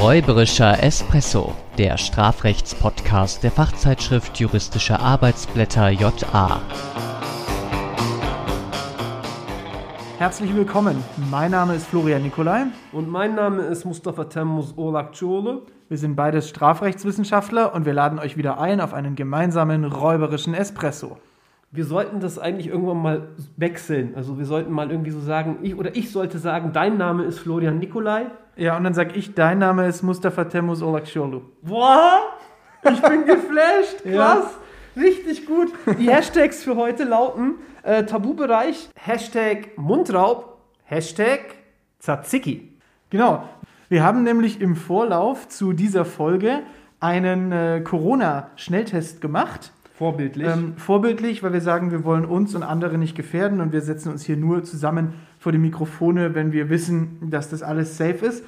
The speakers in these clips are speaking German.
Räuberischer Espresso, der Strafrechtspodcast der Fachzeitschrift Juristische Arbeitsblätter JA. Herzlich willkommen. Mein Name ist Florian Nikolai. Und mein Name ist Mustafa Temmuz Olakçoğlu. Wir sind beides Strafrechtswissenschaftler und wir laden euch wieder ein auf einen gemeinsamen räuberischen Espresso. Wir sollten das eigentlich irgendwann mal wechseln. Also wir sollten mal irgendwie so sagen, ich oder ich sollte sagen, dein Name ist Florian Nikolai. Ja, und dann sag ich, dein Name ist Mustafa Temmuz Olakçoğlu. Boah, ich bin geflasht. Krass. Richtig gut. Die Hashtags für heute lauten äh, Tabubereich, Hashtag Mundraub, Hashtag Tzatziki. Genau. Wir haben nämlich im Vorlauf zu dieser Folge einen äh, Corona-Schnelltest gemacht. Vorbildlich. Ähm, vorbildlich, weil wir sagen, wir wollen uns und andere nicht gefährden und wir setzen uns hier nur zusammen vor die Mikrofone, wenn wir wissen, dass das alles safe ist.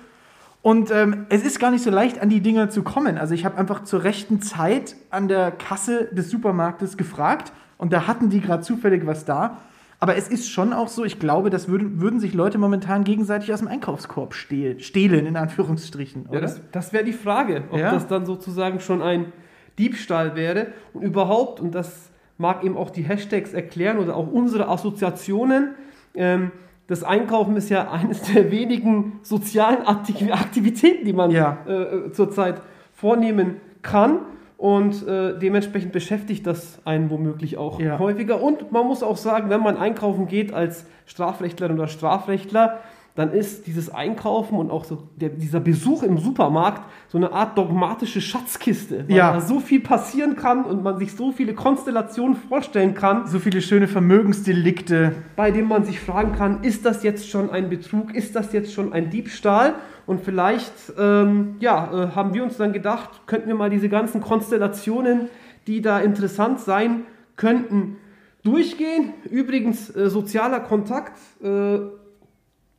Und ähm, es ist gar nicht so leicht, an die Dinger zu kommen. Also ich habe einfach zur rechten Zeit an der Kasse des Supermarktes gefragt und da hatten die gerade zufällig was da. Aber es ist schon auch so, ich glaube, das würden, würden sich Leute momentan gegenseitig aus dem Einkaufskorb stehl, stehlen, in Anführungsstrichen. Oder? Ja, das, das wäre die Frage, ob Ja. das dann sozusagen schon ein Diebstahl wäre und überhaupt, und das mag eben auch die Hashtags erklären oder auch unsere Assoziationen, ähm, das Einkaufen ist ja eines der wenigen sozialen Akti- Aktivitäten, die man Ja. äh, äh, zurzeit vornehmen kann. Und äh, dementsprechend beschäftigt das einen womöglich auch Ja. häufiger. Und man muss auch sagen, wenn man einkaufen geht als Strafrechtlerin oder Strafrechtler, dann ist dieses Einkaufen und auch so der, dieser Besuch im Supermarkt so eine Art dogmatische Schatzkiste, weil Ja. da so viel passieren kann und man sich so viele Konstellationen vorstellen kann, so viele schöne Vermögensdelikte. bei denen man sich fragen kann, ist das jetzt schon ein Betrug, ist das jetzt schon ein Diebstahl? Und vielleicht ähm, ja, äh, haben wir uns dann gedacht, könnten wir mal diese ganzen Konstellationen, die da interessant sein könnten, durchgehen. Übrigens, äh, sozialer Kontakt. Äh,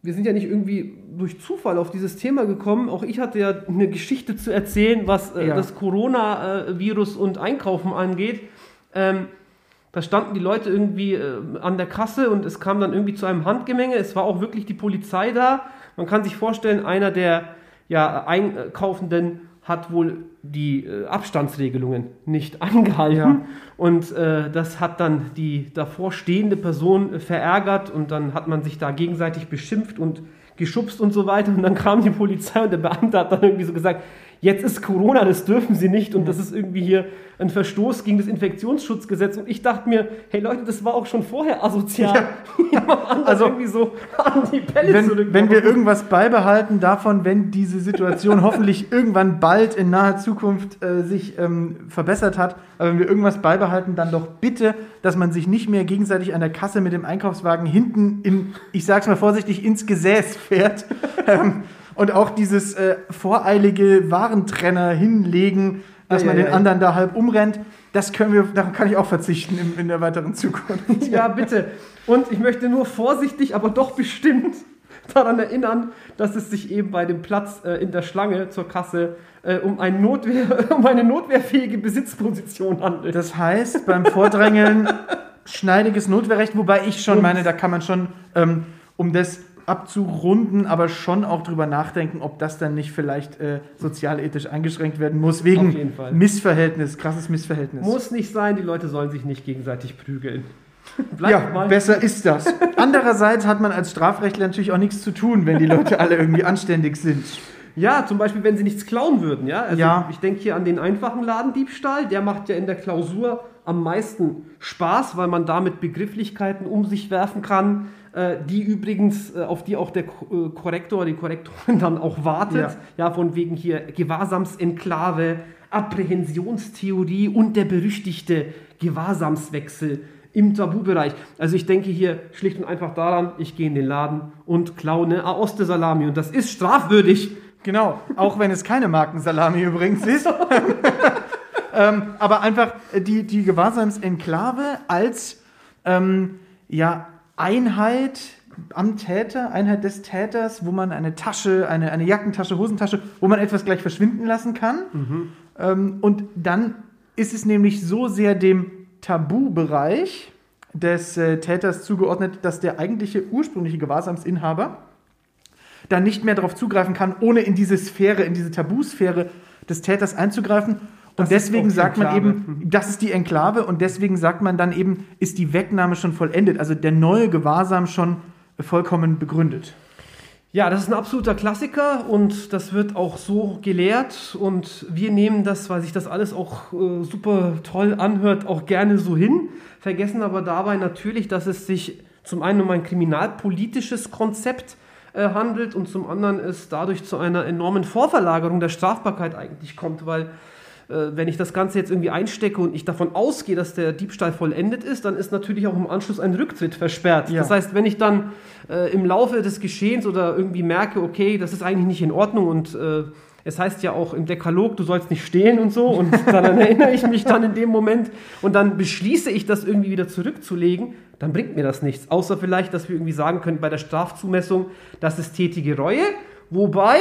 wir sind ja nicht irgendwie durch Zufall auf dieses Thema gekommen. Auch ich hatte ja eine Geschichte zu erzählen, was äh, Ja. das Coronavirus und Einkaufen angeht. Ähm, da standen die Leute irgendwie äh, an der Kasse und es kam dann irgendwie zu einem Handgemenge. Es war auch wirklich die Polizei da. Man kann sich vorstellen, einer der ja, Einkaufenden hat wohl die äh, Abstandsregelungen nicht eingehalten. Ja. Und äh, das hat dann die davor stehende Person äh, verärgert und dann hat man sich da gegenseitig beschimpft und geschubst und so weiter. Und dann kam die Polizei und der Beamte hat dann irgendwie so gesagt, jetzt ist Corona, das dürfen sie nicht und das ist irgendwie hier ein Verstoß gegen das Infektionsschutzgesetz. Und ich dachte mir, hey Leute, das war auch schon vorher asozial. Ja. Also, irgendwie so an die Pelle Wenn, zurück. wenn wir irgendwas beibehalten davon, wenn diese Situation hoffentlich irgendwann bald in naher Zukunft äh, sich ähm, verbessert hat, aber wenn wir irgendwas beibehalten, dann doch bitte, dass man sich nicht mehr gegenseitig an der Kasse mit dem Einkaufswagen hinten in, ich sag's mal vorsichtig, ins Gesäß fährt. ähm, und auch dieses äh, voreilige Warentrenner hinlegen, dass man den anderen da halb umrennt. Das können wir, darauf kann ich auch verzichten in, in der weiteren Zukunft. Ja, bitte. Und ich möchte nur vorsichtig, aber doch bestimmt daran erinnern, dass es sich eben bei dem Platz äh, in der Schlange zur Kasse äh, um, ein Notwehr, um eine notwehrfähige Besitzposition handelt. Das heißt, beim Vordrängeln schneidiges Notwehrrecht, wobei ich schon meine, da kann man schon, ähm, um das abzurunden, aber schon auch drüber nachdenken, ob das dann nicht vielleicht äh, sozialethisch eingeschränkt werden muss, wegen. Missverhältnis, krasses Missverhältnis. Muss nicht sein, die Leute sollen sich nicht gegenseitig prügeln. Ja, mal. besser ist das. Andererseits hat man als Strafrechtler natürlich auch nichts zu tun, wenn die Leute alle irgendwie anständig sind. Ja, zum Beispiel, wenn sie nichts klauen würden, ja. Also Ja. Ich denke hier an den einfachen Ladendiebstahl, der macht ja in der Klausur am meisten Spaß, weil man damit Begrifflichkeiten um sich werfen kann, die übrigens, äh, auf die auch der äh, Korrektor, die Korrektorin dann auch wartet. Ja. von wegen hier Gewahrsamsenklave, Apprehensionstheorie und der berüchtigte Gewahrsamswechsel im Tabubereich. Also ich denke hier schlicht und einfach daran, ich gehe in den Laden und klaue eine Aoste Salami und das ist strafwürdig. Genau, auch wenn es keine Markensalami übrigens ist. ähm, aber einfach äh, die, die Gewahrsamsenklave als ähm, ja, Einheit am Täter, Einheit des Täters, wo man eine Tasche, eine, eine Jackentasche, Hosentasche, wo man etwas gleich verschwinden lassen kann. Ähm, und dann ist es nämlich so sehr dem Tabubereich des äh, Täters zugeordnet, dass der eigentliche ursprüngliche Gewahrsamsinhaber dann nicht mehr darauf zugreifen kann, ohne in diese Sphäre, in diese Tabusphäre des Täters einzugreifen. Und Das deswegen sagt man eben, das ist die Enklave und deswegen sagt man dann eben, ist die Wegnahme schon vollendet, also der neue Gewahrsam schon vollkommen begründet. Ja, das ist ein absoluter Klassiker und das wird auch so gelehrt und wir nehmen das, weil sich das alles auch äh, super toll anhört, auch gerne so hin, vergessen aber dabei natürlich, dass es sich zum einen um ein kriminalpolitisches Konzept äh, handelt und zum anderen es dadurch zu einer enormen Vorverlagerung der Strafbarkeit eigentlich kommt, weil wenn ich das Ganze jetzt irgendwie einstecke und ich davon ausgehe, dass der Diebstahl vollendet ist, dann ist natürlich auch im Anschluss ein Rücktritt versperrt. Ja. Das heißt, wenn ich dann äh, im Laufe des Geschehens oder irgendwie merke, okay, das ist eigentlich nicht in Ordnung und äh, es heißt ja auch im Dekalog, du sollst nicht stehlen und so und dann erinnere ich mich dann in dem Moment und dann beschließe ich das irgendwie wieder zurückzulegen, dann bringt mir das nichts. Außer vielleicht, dass wir irgendwie sagen können bei der Strafzumessung, das ist tätige Reue. Wobei,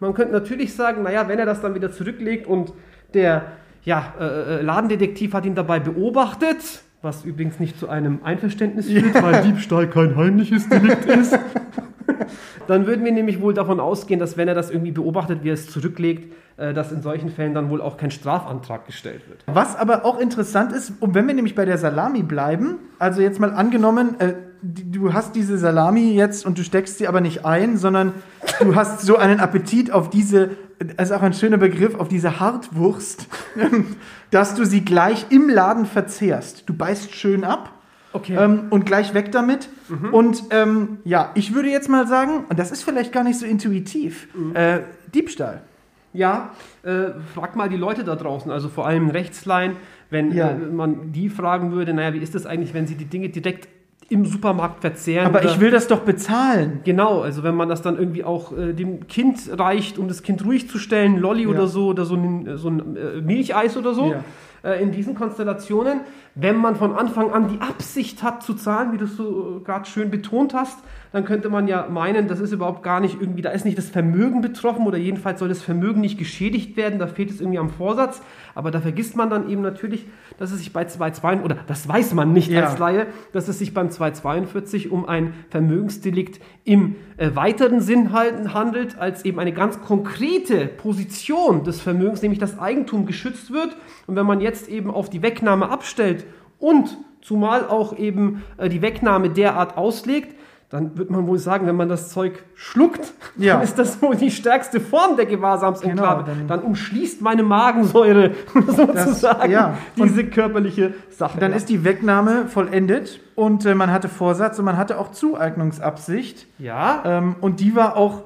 man könnte natürlich sagen, naja, wenn er das dann wieder zurücklegt und der ja, äh, äh, Ladendetektiv hat ihn dabei beobachtet, was übrigens nicht zu einem Einverständnis führt, weil Diebstahl kein heimliches Delikt ist. Dann würden wir nämlich wohl davon ausgehen, dass wenn er das irgendwie beobachtet, wie er es zurücklegt, äh, dass in solchen Fällen dann wohl auch kein Strafantrag gestellt wird. Was aber auch interessant ist, und wenn wir nämlich bei der Salami bleiben, also jetzt mal angenommen, äh, du hast diese Salami jetzt und du steckst sie aber nicht ein, sondern du hast so einen Appetit auf diese, das ist auch ein schöner Begriff, auf diese Hartwurst, dass du sie gleich im Laden verzehrst. Du beißt schön ab. Okay. Ähm, und gleich weg damit. Und ähm, ja, ich würde jetzt mal sagen, und das ist vielleicht gar nicht so intuitiv, äh, Diebstahl. Ja, äh, frag mal die Leute da draußen, also vor allem Rechtslein, wenn Ja. äh, man die fragen würde, naja, wie ist das eigentlich, wenn sie die Dinge direkt im Supermarkt verzehren? Aber ich will das doch bezahlen. Genau, also wenn man das dann irgendwie auch äh, dem Kind reicht, um das Kind ruhig zu stellen, Lolli Ja. oder so, oder so ein, so ein äh, Milcheis oder so, Ja. äh, in diesen Konstellationen, wenn man von Anfang an die Absicht hat zu zahlen, wie du es so äh, gerade schön betont hast, dann könnte man ja meinen, das ist überhaupt gar nicht irgendwie, da ist nicht das Vermögen betroffen oder jedenfalls soll das Vermögen nicht geschädigt werden, da fehlt es irgendwie am Vorsatz, aber da vergisst man dann eben natürlich, dass es sich bei 2,2 oder das weiß man nicht Ja. als Laie, dass es sich beim 242 um ein Vermögensdelikt im äh, weiteren Sinn halten, handelt, als eben eine ganz konkrete Position des Vermögens, nämlich das Eigentum geschützt wird. Und wenn man jetzt eben auf die Wegnahme abstellt und zumal auch eben äh, die Wegnahme derart auslegt, dann wird man wohl sagen, wenn man das Zeug schluckt, Ja. dann ist das wohl die stärkste Form der Gewahrsamsenklave. Genau, dann- dann, umschließt meine Magensäure sozusagen ja. diese körperliche Sache. Dann ist die Wegnahme vollendet und äh, man hatte Vorsatz und man hatte auch Zueignungsabsicht. ja, Ähm, und die war auch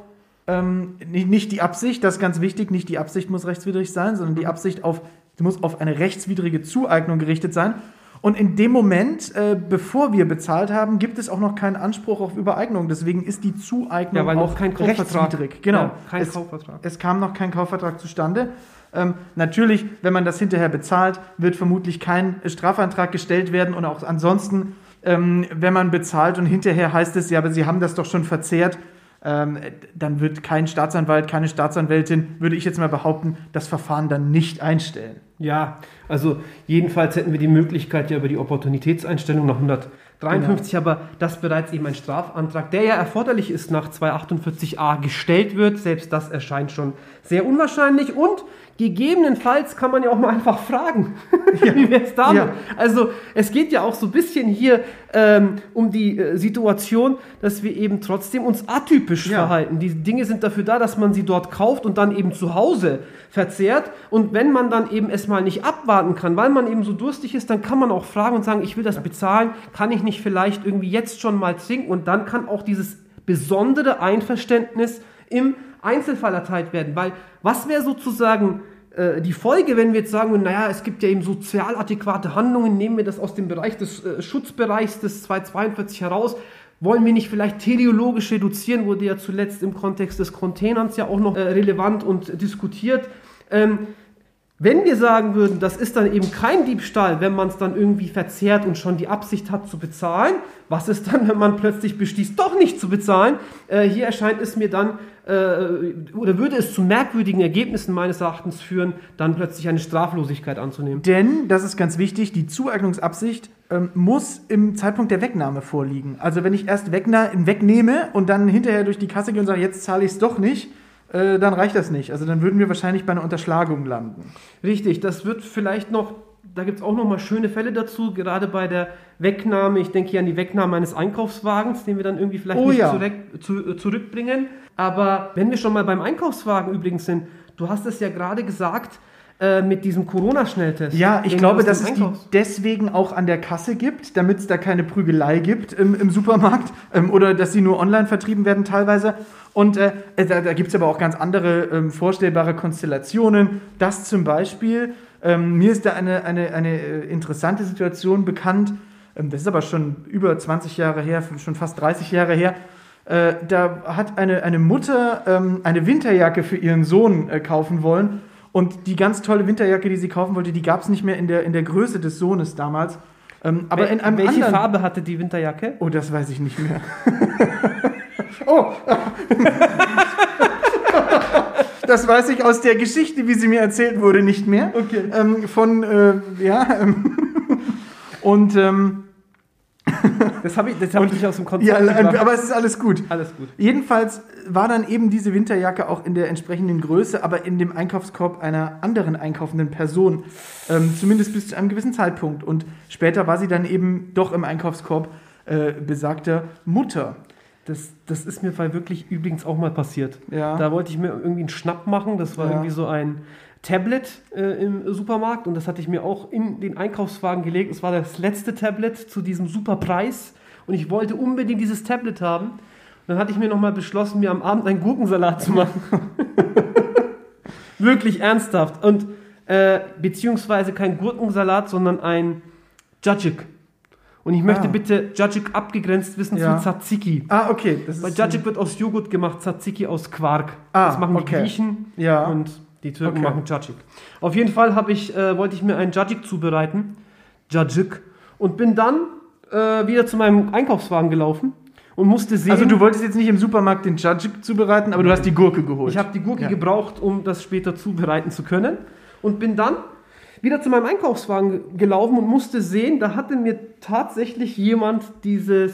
ähm, nicht, nicht die Absicht, das ist ganz wichtig, nicht die Absicht muss rechtswidrig sein, sondern die Absicht auf, die muss auf eine rechtswidrige Zueignung gerichtet sein. Und in dem Moment, äh, bevor wir bezahlt haben, gibt es auch noch keinen Anspruch auf Übereignung. Deswegen ist die Zueignung Ja, weil auch kein rechtswidrig. Genau. Ja, kein es, Kaufvertrag. es kam noch kein Kaufvertrag zustande. Ähm, natürlich, wenn man das hinterher bezahlt, wird vermutlich kein Strafantrag gestellt werden und auch ansonsten, ähm, wenn man bezahlt und hinterher heißt es, ja, aber Sie haben das doch schon verzehrt, ähm, dann wird kein Staatsanwalt, keine Staatsanwältin, würde ich jetzt mal behaupten, das Verfahren dann nicht einstellen. Ja, also jedenfalls hätten wir die Möglichkeit ja über die Opportunitätseinstellung nach 153, aber dass bereits eben ein Strafantrag, der ja erforderlich ist, nach 248a gestellt wird, selbst das erscheint schon sehr unwahrscheinlich und gegebenenfalls kann man ja auch mal einfach fragen, wie wäre es damit? Ja. Also es geht ja auch so ein bisschen hier ähm, um die äh, Situation, dass wir eben trotzdem uns atypisch Ja. verhalten. Die Dinge sind dafür da, dass man sie dort kauft und dann eben zu Hause verzehrt. Und wenn man dann eben es mal nicht abwarten kann, weil man eben so durstig ist, dann kann man auch fragen und sagen, ich will das bezahlen, kann ich nicht vielleicht irgendwie jetzt schon mal trinken? Und dann kann auch dieses besondere Einverständnis im Einzelfall erteilt werden. Weil was wäre sozusagen äh, die Folge, wenn wir jetzt sagen, naja, es gibt ja eben sozial adäquate Handlungen, nehmen wir das aus dem Bereich des äh, Schutzbereichs des 242 heraus, wollen wir nicht vielleicht teleologisch reduzieren, wurde ja zuletzt im Kontext des Containers ja auch noch äh, relevant und diskutiert. Ähm, wenn wir sagen würden, das ist dann eben kein Diebstahl, wenn man es dann irgendwie verzehrt und schon die Absicht hat zu bezahlen, was ist dann, wenn man plötzlich beschließt, doch nicht zu bezahlen? Äh, hier erscheint es mir dann, äh, oder würde es zu merkwürdigen Ergebnissen meines Erachtens führen, dann plötzlich eine Straflosigkeit anzunehmen. Denn, das ist ganz wichtig, die Zueignungsabsicht ähm, muss im Zeitpunkt der Wegnahme vorliegen. Also wenn ich erst wegna wegnehme und dann hinterher durch die Kasse gehe und sage, jetzt zahle ich es doch nicht, äh, dann reicht das nicht. Also dann würden wir wahrscheinlich bei einer Unterschlagung landen. Richtig, das wird vielleicht noch, da gibt es auch noch mal schöne Fälle dazu, gerade bei der Wegnahme, ich denke hier an die Wegnahme eines Einkaufswagens, den wir dann irgendwie vielleicht Oh nicht ja. zurück, zu, äh, zurückbringen. Aber wenn wir schon mal beim Einkaufswagen übrigens sind, du hast es ja gerade gesagt, äh, mit diesem Corona-Schnelltest. Ja, ich glaube, dass es die deswegen auch an der Kasse gibt, damit es da keine Prügelei gibt im, im Supermarkt ähm, oder dass sie nur online vertrieben werden teilweise. Und äh, da, da gibt es aber auch ganz andere ähm, vorstellbare Konstellationen. Das zum Beispiel, ähm, mir ist da eine, eine, eine äh, interessante Situation bekannt, ähm, das ist aber schon über 20 Jahre her, schon fast 30 Jahre her. Äh, da hat eine, eine Mutter ähm, eine Winterjacke für ihren Sohn äh, kaufen wollen. Und die ganz tolle Winterjacke, die sie kaufen wollte, die gab es nicht mehr in der, in der Größe des Sohnes damals. Ähm, aber Wel- in einem Welche anderen. Farbe hatte die Winterjacke? Oh, das weiß ich nicht mehr. oh! das weiß ich aus der Geschichte, wie sie mir erzählt wurde, nicht mehr. Okay. Ähm, von, äh, ja. Ähm, und, ähm, Das habe ich, das hab ich nicht aus dem Konzept ja, gebracht. aber es ist alles gut. Alles gut. Jedenfalls war dann eben diese Winterjacke auch in der entsprechenden Größe, aber in dem Einkaufskorb einer anderen einkaufenden Person. Ähm, zumindest bis zu einem gewissen Zeitpunkt. Und später war sie dann eben doch im Einkaufskorb äh, besagter Mutter. Das, das ist mir bei wirklich übrigens auch mal passiert. Ja. Da wollte ich mir irgendwie einen Schnapp machen. Das war Ja. irgendwie so ein Tablet äh, im Supermarkt und das hatte ich mir auch in den Einkaufswagen gelegt. Es war das letzte Tablet zu diesem super Preis und ich wollte unbedingt dieses Tablet haben. Und dann hatte ich mir nochmal beschlossen, mir am Abend einen Gurkensalat zu machen. Wirklich ernsthaft. Und äh, beziehungsweise kein Gurkensalat, sondern ein Jajik. Und ich möchte Ah. bitte Jajik abgegrenzt wissen Ja. zu Tzatziki. Ah, okay. Das Weil Jajik wird aus Joghurt gemacht, Tzatziki aus Quark. Ah, das machen die okay. Griechen Ja. und die Türken Okay. machen Jajik. Auf jeden Fall habe ich, äh, wollte ich mir einen Jajik zubereiten. Jajik. Und bin dann äh, wieder zu meinem Einkaufswagen gelaufen und musste sehen. also du wolltest jetzt nicht im Supermarkt den Jajik zubereiten, aber du hast die Gurke geholt. Ich habe die Gurke Ja. gebraucht, um das später zubereiten zu können. Und bin dann wieder zu meinem Einkaufswagen gelaufen und musste sehen, da hatte mir tatsächlich jemand dieses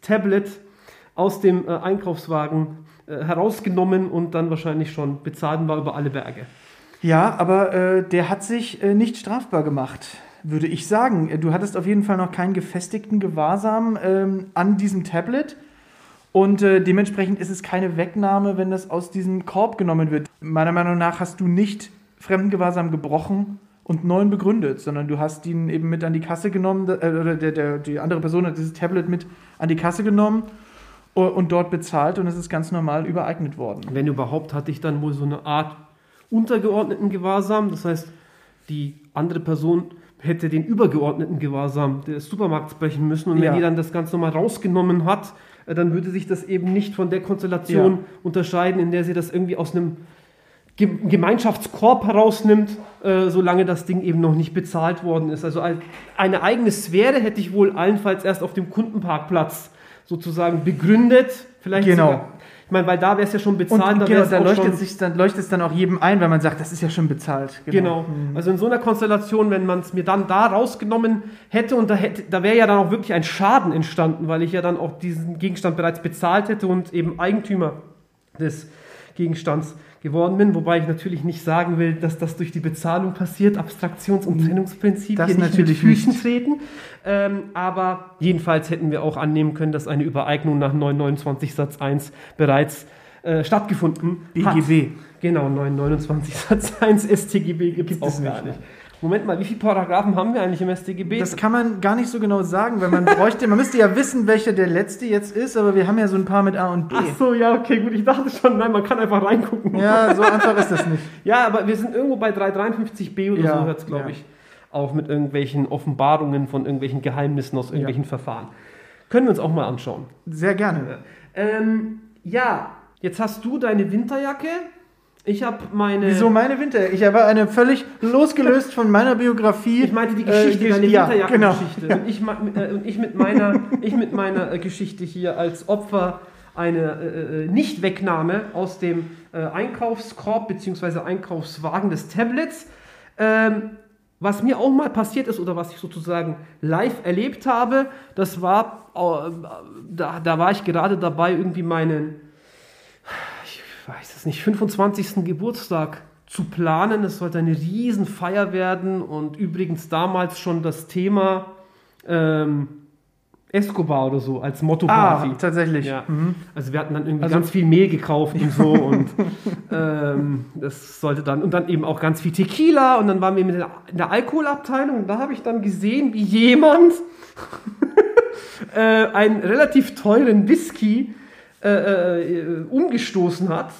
Tablet aus dem äh, Einkaufswagen äh, herausgenommen und dann wahrscheinlich schon bezahlt und war über alle Berge. Ja, aber äh, der hat sich äh, nicht strafbar gemacht, würde ich sagen. Äh, Du hattest auf jeden Fall noch keinen gefestigten Gewahrsam ähm, an diesem Tablet. Und äh, dementsprechend ist es keine Wegnahme, wenn das aus diesem Korb genommen wird. Meiner Meinung nach hast du nicht Fremdengewahrsam gebrochen und neuen begründet, sondern du hast ihn eben mit an die Kasse genommen, äh, oder der, der, die andere Person hat dieses Tablet mit an die Kasse genommen und dort bezahlt und es ist ganz normal übereignet worden. Wenn überhaupt, hatte ich dann wohl so eine Art untergeordneten Gewahrsam. Das heißt, die andere Person hätte den übergeordneten Gewahrsam des Supermarkts brechen müssen. Und wenn Ja. die dann das ganz normal rausgenommen hat, äh, dann würde sich das eben nicht von der Konstellation Ja. unterscheiden, in der sie das irgendwie aus einem Ge- Gemeinschaftskorb herausnimmt, äh, solange das Ding eben noch nicht bezahlt worden ist. Also ein- eine eigene Sphäre hätte ich wohl allenfalls erst auf dem Kundenparkplatz sozusagen begründet. Vielleicht Genau. sogar, ich meine, weil da wäre es ja schon bezahlt, Und da genau, da leuchtet, schon, sich dann, leuchtet es dann auch jedem ein, weil man sagt, das ist ja schon bezahlt. Genau. Mhm. Also in so einer Konstellation, wenn man es mir dann da rausgenommen hätte und da, hätte, da wäre ja dann auch wirklich ein Schaden entstanden, weil ich ja dann auch diesen Gegenstand bereits bezahlt hätte und eben Eigentümer des Gegenstands geworden bin, wobei ich natürlich nicht sagen will, dass das durch die Bezahlung passiert, Abstraktions- und Trennungsprinzip Das hier nicht natürlich mit Füßen nicht. treten. Ähm, aber jedenfalls hätten wir auch annehmen können, dass eine Übereignung nach 929 Satz 1 bereits äh, stattgefunden hat. BGB. Genau, 929 Satz 1 StGB gibt es auch gar nicht, nicht. Moment mal, wie viele Paragraphen haben wir eigentlich im StGB? Das kann man gar nicht so genau sagen, weil man bräuchte, man müsste ja wissen, welcher der letzte jetzt ist, aber wir haben ja so ein paar mit A und B. Ach so, ja, okay, gut. Ich dachte schon, nein, man kann einfach reingucken. Ja, so einfach ist das nicht. Ja, aber wir sind irgendwo bei 353b oder Ja, so, hört es, glaube ja. ich, auf mit irgendwelchen Offenbarungen von irgendwelchen Geheimnissen aus irgendwelchen Verfahren. Können wir uns auch mal anschauen. Sehr gerne. Ähm, ja, jetzt hast du deine Winterjacke. Ich habe meine. Wieso meine Winter? Ich habe eine völlig losgelöst von meiner Biografie. Ich meinte die Geschichte, äh, deine ja, Winterjackengeschichte. Genau. Und, ich, äh, und ich mit meiner, ich mit meiner äh, Geschichte hier als Opfer einer äh, äh, Nichtwegnahme aus dem äh, Einkaufskorb bzw. Einkaufswagen des Tablets. Ähm, was mir auch mal passiert ist oder was ich sozusagen live erlebt habe, das war, äh, da, da war ich gerade dabei, irgendwie meinen, weiß es nicht, 25. Geburtstag zu planen. Es sollte eine Riesenfeier werden und übrigens damals schon das Thema ähm, Escobar oder so als Motto Ah, quasi. tatsächlich. Ja. Mhm. Also wir hatten dann irgendwie Also- ganz viel Mehl gekauft und so und ähm, das sollte dann und dann eben auch ganz viel Tequila und dann waren wir mit in der Alkoholabteilung und da habe ich dann gesehen, wie jemand äh, einen relativ teuren Whisky äh, äh, umgestoßen hat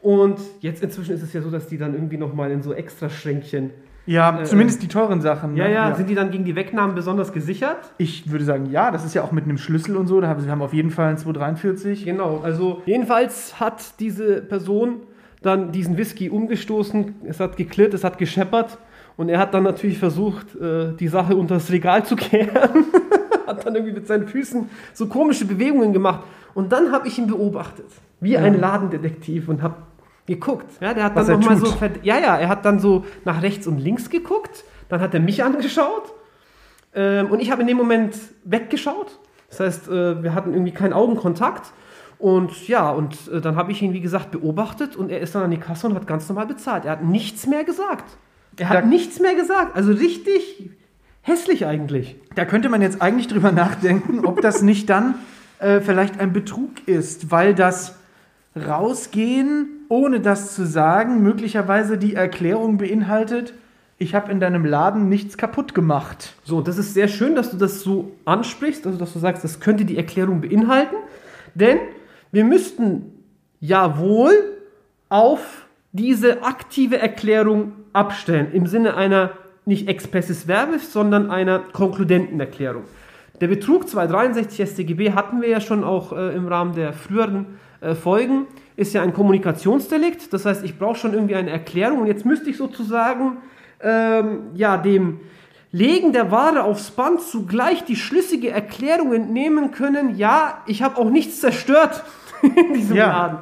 und jetzt inzwischen ist es ja so, dass die dann irgendwie noch mal in so extra Schränkchen Ja, Äh, zumindest die teuren Sachen. ja, ne? ja, sind die dann gegen die Wegnahmen besonders gesichert? Ich würde sagen, ja, das ist ja auch mit einem Schlüssel und so. Da haben wir haben auf jeden Fall ein 243. Genau, also jedenfalls hat diese Person dann diesen Whisky umgestoßen, es hat geklirrt, es hat gescheppert und er hat dann natürlich versucht, äh, die Sache unter das Regal zu kehren, hat dann irgendwie mit seinen Füßen so komische Bewegungen gemacht und dann habe ich ihn beobachtet, wie ein Ladendetektiv und habe geguckt. Ja, der hat Was dann noch mal tut. so, ja, ja, er hat dann so nach rechts und links geguckt, dann hat er mich angeschaut ähm, und ich habe in dem Moment weggeschaut. Das heißt, äh, wir hatten irgendwie keinen Augenkontakt. Und ja, und äh, dann habe ich ihn, wie gesagt, beobachtet und er ist dann an die Kasse und hat ganz normal bezahlt. Er hat nichts mehr gesagt. Er hat Da- nichts mehr gesagt. Also richtig hässlich eigentlich. Da könnte man jetzt eigentlich drüber nachdenken, ob das nicht dann äh, vielleicht ein Betrug ist, weil das Rausgehen, ohne das zu sagen, möglicherweise die Erklärung beinhaltet, ich habe in deinem Laden nichts kaputt gemacht. So, das ist sehr schön, dass du das so ansprichst, also dass du sagst, das könnte die Erklärung beinhalten, denn wir müssten ja wohl auf diese aktive Erklärung abstellen, im Sinne einer nicht expressis verbis, sondern einer konkludenten Erklärung. Der Betrug 263 StGB hatten wir ja schon auch äh, im Rahmen der früheren äh, Folgen, ist ja ein Kommunikationsdelikt, das heißt, ich brauche schon irgendwie eine Erklärung und jetzt müsste ich sozusagen ähm, ja, dem Legen der Ware aufs Band zugleich die schlüssige Erklärung entnehmen können, ja, ich habe auch nichts zerstört in diesem Ja. Laden.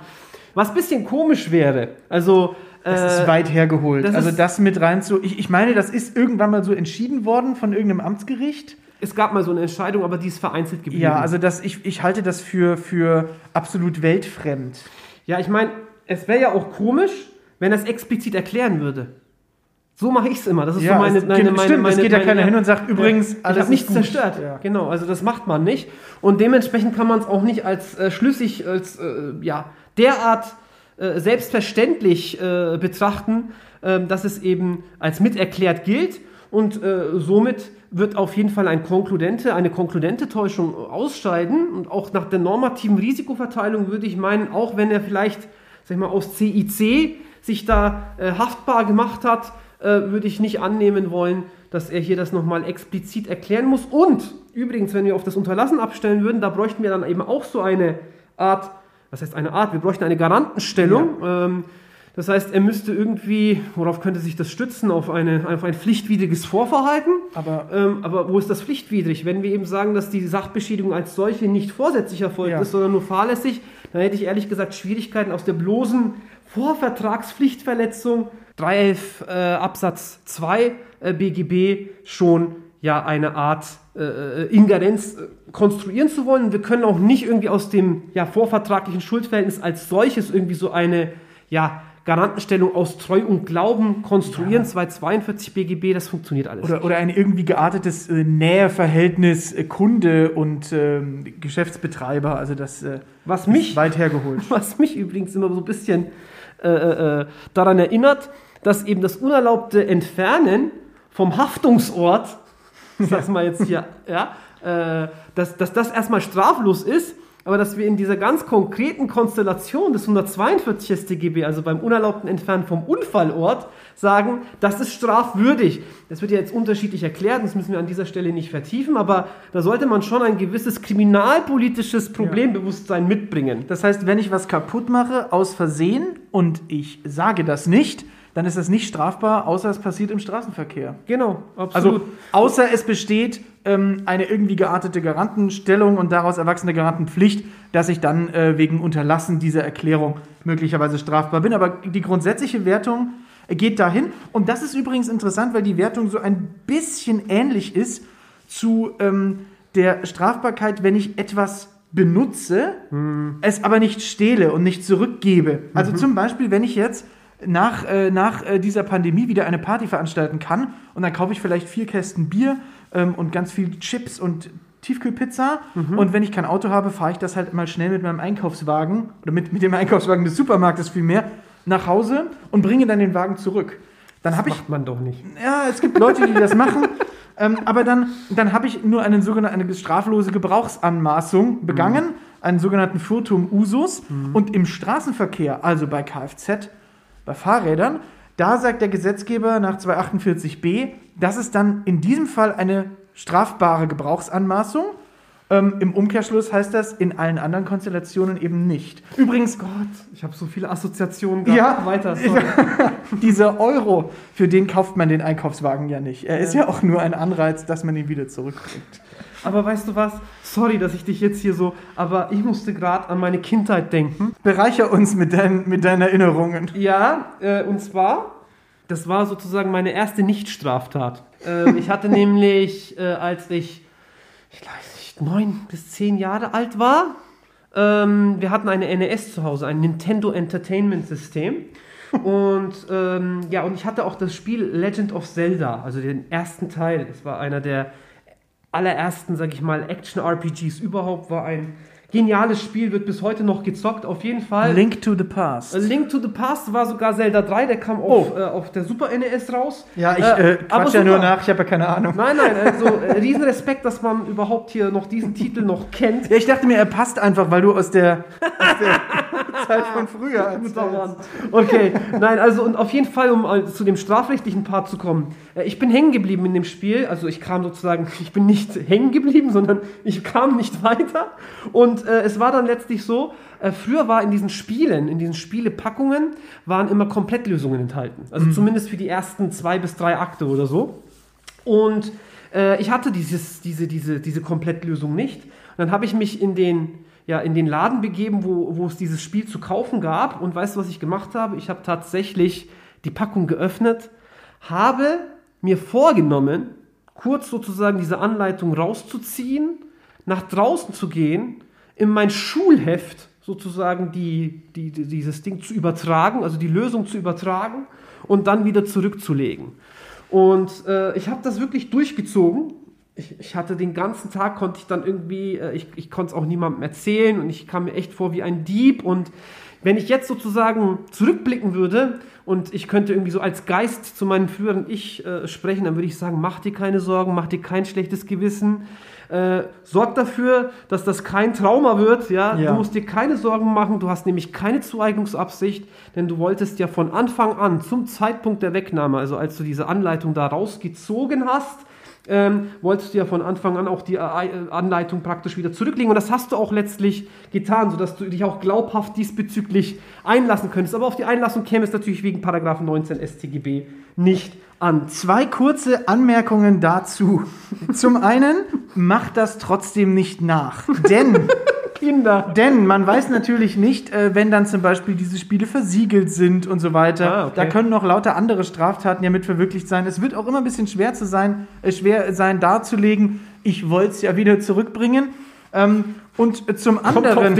Was ein bisschen komisch wäre. Also, Das äh, ist weit hergeholt. das also das mit rein zu. Ich, ich meine, das ist irgendwann mal so entschieden worden von irgendeinem Amtsgericht. Es gab mal so eine Entscheidung, aber die ist vereinzelt geblieben. Ja, also das, ich, ich halte das für, für absolut weltfremd. Ja, ich meine, es wäre ja auch komisch, wenn es explizit erklären würde. So mache ich es immer. Das ist Ja, so meine, es- meine, meine, stimmt, es meine, geht ja meine- keiner hin und sagt, übrigens, ich alles habe ist nichts gut. zerstört. Ja. Genau, also das macht man nicht. Und dementsprechend kann man es auch nicht als äh, schlüssig, als äh, ja, derart äh, selbstverständlich äh, betrachten, äh, dass es eben als miterklärt gilt. Und äh, somit wird auf jeden Fall ein konkludente, eine konkludente Täuschung ausscheiden. Und auch nach der normativen Risikoverteilung würde ich meinen, auch wenn er vielleicht, sag ich mal, aus CIC sich da äh, haftbar gemacht hat, äh, würde ich nicht annehmen wollen, dass er hier das nochmal explizit erklären muss. Und übrigens, wenn wir auf das Unterlassen abstellen würden, da bräuchten wir dann eben auch so eine Art, was heißt eine Art, wir bräuchten eine Garantenstellung. Ähm, das heißt, er müsste irgendwie, worauf könnte sich das stützen? Auf, eine, auf ein pflichtwidriges Vorverhalten. Aber Ähm, aber wo ist das pflichtwidrig? Wenn wir eben sagen, dass die Sachbeschädigung als solche nicht vorsätzlich erfolgt Ja. ist, sondern nur fahrlässig, dann hätte ich ehrlich gesagt Schwierigkeiten aus der bloßen Vorvertragspflichtverletzung 311 äh, Absatz 2 äh, BGB schon ja eine Art äh, äh, Ingerenz äh, konstruieren zu wollen. Wir können auch nicht irgendwie aus dem ja, vorvertraglichen Schuldverhältnis als solches irgendwie so eine ja, Garantenstellung aus Treu und Glauben konstruieren. 242 BGB, das funktioniert alles. Oder, oder ein irgendwie geartetes äh, Näheverhältnis äh, Kunde und ähm, Geschäftsbetreiber. Also das äh, Was ist mich weit hergeholt. Was mich übrigens immer so ein bisschen äh, äh, daran erinnert, dass eben das unerlaubte Entfernen vom Haftungsort, ich sag's mal jetzt hier, ja, äh, dass, dass das erstmal straflos ist, aber dass wir in dieser ganz konkreten Konstellation des 142 StGB, also beim unerlaubten Entfernen vom Unfallort, sagen, das ist strafwürdig. Das wird ja jetzt unterschiedlich erklärt, das müssen wir an dieser Stelle nicht vertiefen, aber da sollte man schon ein gewisses kriminalpolitisches Problembewusstsein mitbringen. Das heißt, wenn ich was kaputt mache aus Versehen und ich sage das nicht, dann ist das nicht strafbar, außer es passiert im Straßenverkehr. Genau, absolut. Also außer es besteht ähm, eine irgendwie geartete Garantenstellung und daraus erwachsene Garantenpflicht, dass ich dann äh, wegen Unterlassen dieser Erklärung möglicherweise strafbar bin. Aber die grundsätzliche Wertung geht dahin. Und das ist übrigens interessant, weil die Wertung so ein bisschen ähnlich ist zu ähm, der Strafbarkeit, wenn ich etwas benutze, es aber nicht stehle und nicht zurückgebe. Also zum Beispiel, wenn ich jetzt nach, äh, nach äh, dieser Pandemie wieder eine Party veranstalten kann und dann kaufe ich vielleicht vier Kästen Bier ähm, und ganz viel Chips und Tiefkühlpizza und wenn ich kein Auto habe, fahre ich das halt mal schnell mit meinem Einkaufswagen oder mit, mit dem Einkaufswagen des Supermarktes vielmehr nach Hause und bringe dann den Wagen zurück. Dann habe ich Macht man doch nicht. ja, es gibt Leute, die das machen. Ähm, aber dann, dann habe ich nur einen sogenannten, eine straflose Gebrauchsanmaßung begangen, einen sogenannten Furtum Usus. Und im Straßenverkehr, also bei Kfz, bei Fahrrädern, da sagt der Gesetzgeber nach 248b, das ist dann in diesem Fall eine strafbare Gebrauchsanmaßung. Ähm, Im Umkehrschluss heißt das in allen anderen Konstellationen eben nicht. Übrigens, Gott, ich habe so viele Assoziationen Ja. Weiter. Dieser Euro, für den kauft man den Einkaufswagen ja nicht. Er ist ja auch nur ein Anreiz, dass man ihn wieder zurückbringt. Aber weißt du was? Sorry, dass ich dich jetzt hier so, aber ich musste gerade an meine Kindheit denken. Bereicher uns mit, dein, mit deinen Erinnerungen. Ja, äh, und zwar, das war sozusagen meine erste Nicht-Straftat. Ähm, ich hatte nämlich, äh, als ich, ich weiß nicht, neun bis zehn Jahre alt war, ähm, wir hatten eine NES zu Hause, ein Nintendo Entertainment System. Und ähm, ja, und ich hatte auch das Spiel Legend of Zelda, also den ersten Teil. Es war einer der allerersten, sag ich mal, Action-RPGs überhaupt. War ein geniales Spiel, wird bis heute noch gezockt, auf jeden Fall. Link to the Past. Link to the Past war sogar Zelda 3, der kam auf, äh, auf der Super NES raus. ja, ich Äh, äh, aber quatsch ja nur nach, ich habe ja keine Ahnung. Nein, nein, also äh, riesen Respekt, dass man überhaupt hier noch diesen Titel noch kennt. Ja, ich dachte mir, er passt einfach, weil du aus der, aus der Zeit von früher. Okay, nein, also und auf jeden Fall, um äh, zu dem strafrechtlichen Part zu kommen. Äh, ich bin hängen geblieben in dem Spiel, also ich kam sozusagen, ich bin nicht hängen geblieben, sondern ich kam nicht weiter. Und äh, es war dann letztlich so, äh, früher war in diesen Spielen, in diesen Spielepackungen, waren immer Komplettlösungen enthalten. Also zumindest für die ersten zwei bis drei Akte oder so. Und äh, ich hatte dieses, diese, diese, diese Komplettlösung nicht. Und dann habe ich mich in den, ja, in den Laden begeben, wo, wo es dieses Spiel zu kaufen gab. Und weißt du, was ich gemacht habe? Ich habe tatsächlich die Packung geöffnet, habe mir vorgenommen, kurz sozusagen diese Anleitung rauszuziehen, nach draußen zu gehen, in mein Schulheft sozusagen die, die, die, dieses Ding zu übertragen, also die Lösung zu übertragen und dann wieder zurückzulegen. Und äh, ich habe das wirklich durchgezogen. Ich, ich hatte den ganzen Tag, konnte ich dann irgendwie, äh, ich, ich konnte es auch niemandem erzählen und ich kam mir echt vor wie ein Dieb. Und wenn ich jetzt sozusagen zurückblicken würde und ich könnte irgendwie so als Geist zu meinem früheren Ich äh, sprechen, dann würde ich sagen, mach dir keine Sorgen, mach dir kein schlechtes Gewissen. Äh, sorg dafür, dass das kein Trauma wird. Ja? Ja. Du musst dir keine Sorgen machen. Du hast nämlich keine Zueignungsabsicht, denn du wolltest ja von Anfang an zum Zeitpunkt der Wegnahme, also als du diese Anleitung da rausgezogen hast, ähm, wolltest du ja von Anfang an auch die äh, Anleitung praktisch wieder zurücklegen. Und das hast du auch letztlich getan, sodass du dich auch glaubhaft diesbezüglich einlassen könntest. Aber auf die Einlassung käme es natürlich wegen Paragraph 19 StGB nicht an. Zwei kurze Anmerkungen dazu. Zum einen, macht das trotzdem nicht nach. Denn Kinder. Denn man weiß natürlich nicht, äh, wenn dann zum Beispiel diese Spiele versiegelt sind und so weiter. Ah, okay. Da können noch lauter andere Straftaten ja mit verwirklicht sein. Es wird auch immer ein bisschen schwer zu sein, äh, schwer sein darzulegen. Ich wollte es ja wieder zurückbringen. Ähm, und zum anderen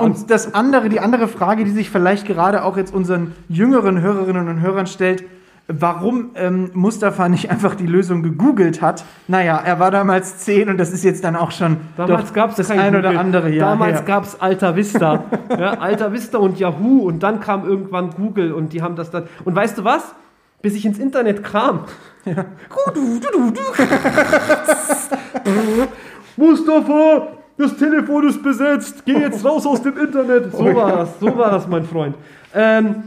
und das andere, die andere Frage, die sich vielleicht gerade auch jetzt unseren jüngeren Hörerinnen und Hörern stellt, warum ähm, Mustafa nicht einfach die Lösung gegoogelt hat. Naja, er war damals zehn und das ist jetzt dann auch schon Damals gab es das ein oder andere Jahr Damals gab es Alta Vista. ja, Alta Vista und Yahoo und dann kam irgendwann Google und die haben das dann. Und weißt du was? Bis ich ins Internet kam. Mustafa, das Telefon ist besetzt. Geh jetzt raus aus dem Internet. So Oh war ja. das, so war das, mein Freund. Ähm,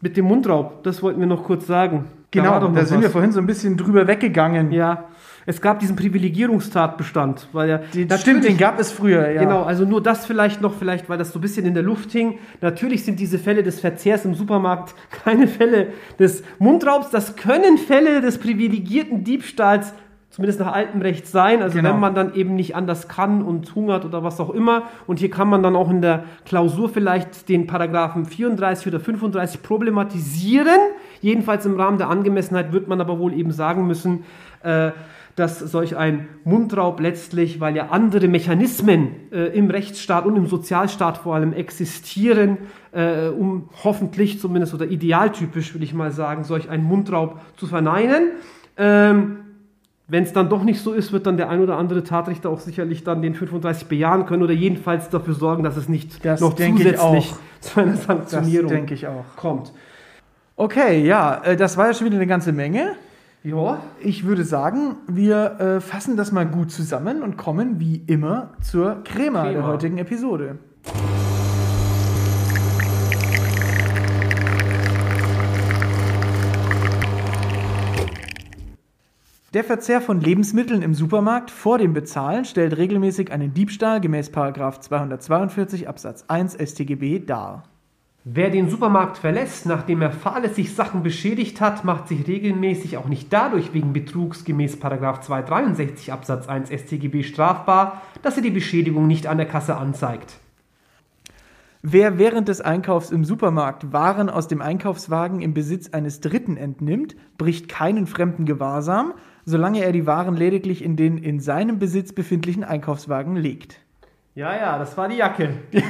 mit dem Mundraub, das wollten wir noch kurz sagen. Da Genau, da noch sind was. wir vorhin so ein bisschen drüber weggegangen. Ja, es gab diesen Privilegierungstatbestand, weil ja natürlich- stimmt, den gab es früher, ja. Genau, also nur das vielleicht noch, vielleicht, weil das so ein bisschen in der Luft hing. Natürlich sind diese Fälle des Verzehrs im Supermarkt keine Fälle des Mundraubs. Das können Fälle des privilegierten Diebstahls, zumindest nach altem Recht sein. Also Genau. wenn man dann eben nicht anders kann und hungert oder was auch immer. Und hier kann man dann auch in der Klausur vielleicht den Paragraphen 34 oder 35 problematisieren. Jedenfalls im Rahmen der Angemessenheit wird man aber wohl eben sagen müssen, äh, dass solch ein Mundraub letztlich, weil ja andere Mechanismen äh, im Rechtsstaat und im Sozialstaat vor allem existieren, äh, um hoffentlich zumindest oder idealtypisch, würde ich mal sagen, solch einen Mundraub zu verneinen. Ähm, wenn es dann doch nicht so ist, wird dann der ein oder andere Tatrichter auch sicherlich dann den 35 bejahen können oder jedenfalls dafür sorgen, dass es nicht Das noch zusätzlich zu einer Sanktionierung kommt. Okay, ja, äh, das war ja schon wieder eine ganze Menge. Ja, Ich würde sagen, wir äh, fassen das mal gut zusammen und kommen wie immer zur Crema, der Crema. heutigen Episode. Der Verzehr von Lebensmitteln im Supermarkt vor dem Bezahlen stellt regelmäßig einen Diebstahl gemäß 242 Absatz 1 StGB dar. Wer den Supermarkt verlässt, nachdem er fahrlässig Sachen beschädigt hat, macht sich regelmäßig auch nicht dadurch wegen Betrugs gemäß 263 Absatz 1 StGB strafbar, dass er die Beschädigung nicht an der Kasse anzeigt. Wer während des Einkaufs im Supermarkt Waren aus dem Einkaufswagen im Besitz eines Dritten entnimmt, bricht keinen fremden Gewahrsam, solange er die Waren lediglich in den in seinem Besitz befindlichen Einkaufswagen legt. Ja, ja, das war die Jacke.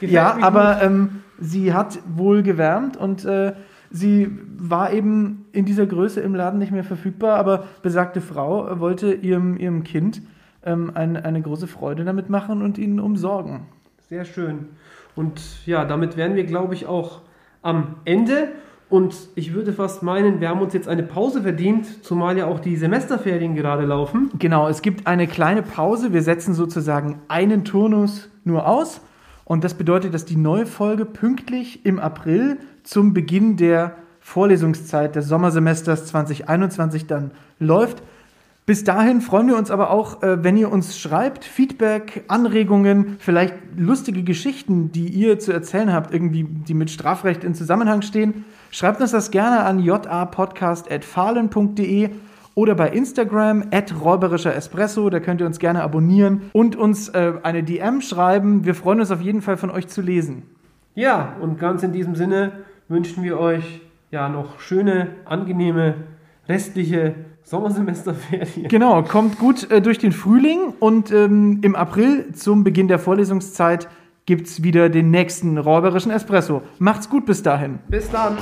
Ja, aber ähm, sie hat wohl gewärmt und äh, sie war eben in dieser Größe im Laden nicht mehr verfügbar, aber besagte Frau wollte ihrem, ihrem Kind ähm, ein, eine große Freude damit machen und ihn umsorgen. Sehr schön. Und ja, damit wären wir, glaube ich, auch am Ende. Und ich würde fast meinen, wir haben uns jetzt eine Pause verdient, zumal ja auch die Semesterferien gerade laufen. Genau, es gibt eine kleine Pause. Wir setzen sozusagen einen Turnus nur aus. Und das bedeutet, dass die neue Folge pünktlich im April zum Beginn der Vorlesungszeit des Sommersemesters 2021 dann läuft. Bis dahin freuen wir uns aber auch, äh, wenn ihr uns schreibt, Feedback, Anregungen, vielleicht lustige Geschichten, die ihr zu erzählen habt, irgendwie, die mit Strafrecht in Zusammenhang stehen. Schreibt uns das gerne an japodcast.fahlen.de oder bei Instagram at räuberischer Espresso. Da könnt ihr uns gerne abonnieren und uns äh, eine DM schreiben. Wir freuen uns auf jeden Fall von euch zu lesen. Ja, und ganz in diesem Sinne wünschen wir euch ja noch schöne, angenehme restliche Sommersemesterferien. Genau, kommt gut äh, durch den Frühling und ähm, im April zum Beginn der Vorlesungszeit gibt's wieder den nächsten räuberischen Espresso. Macht's gut bis dahin. Bis dann.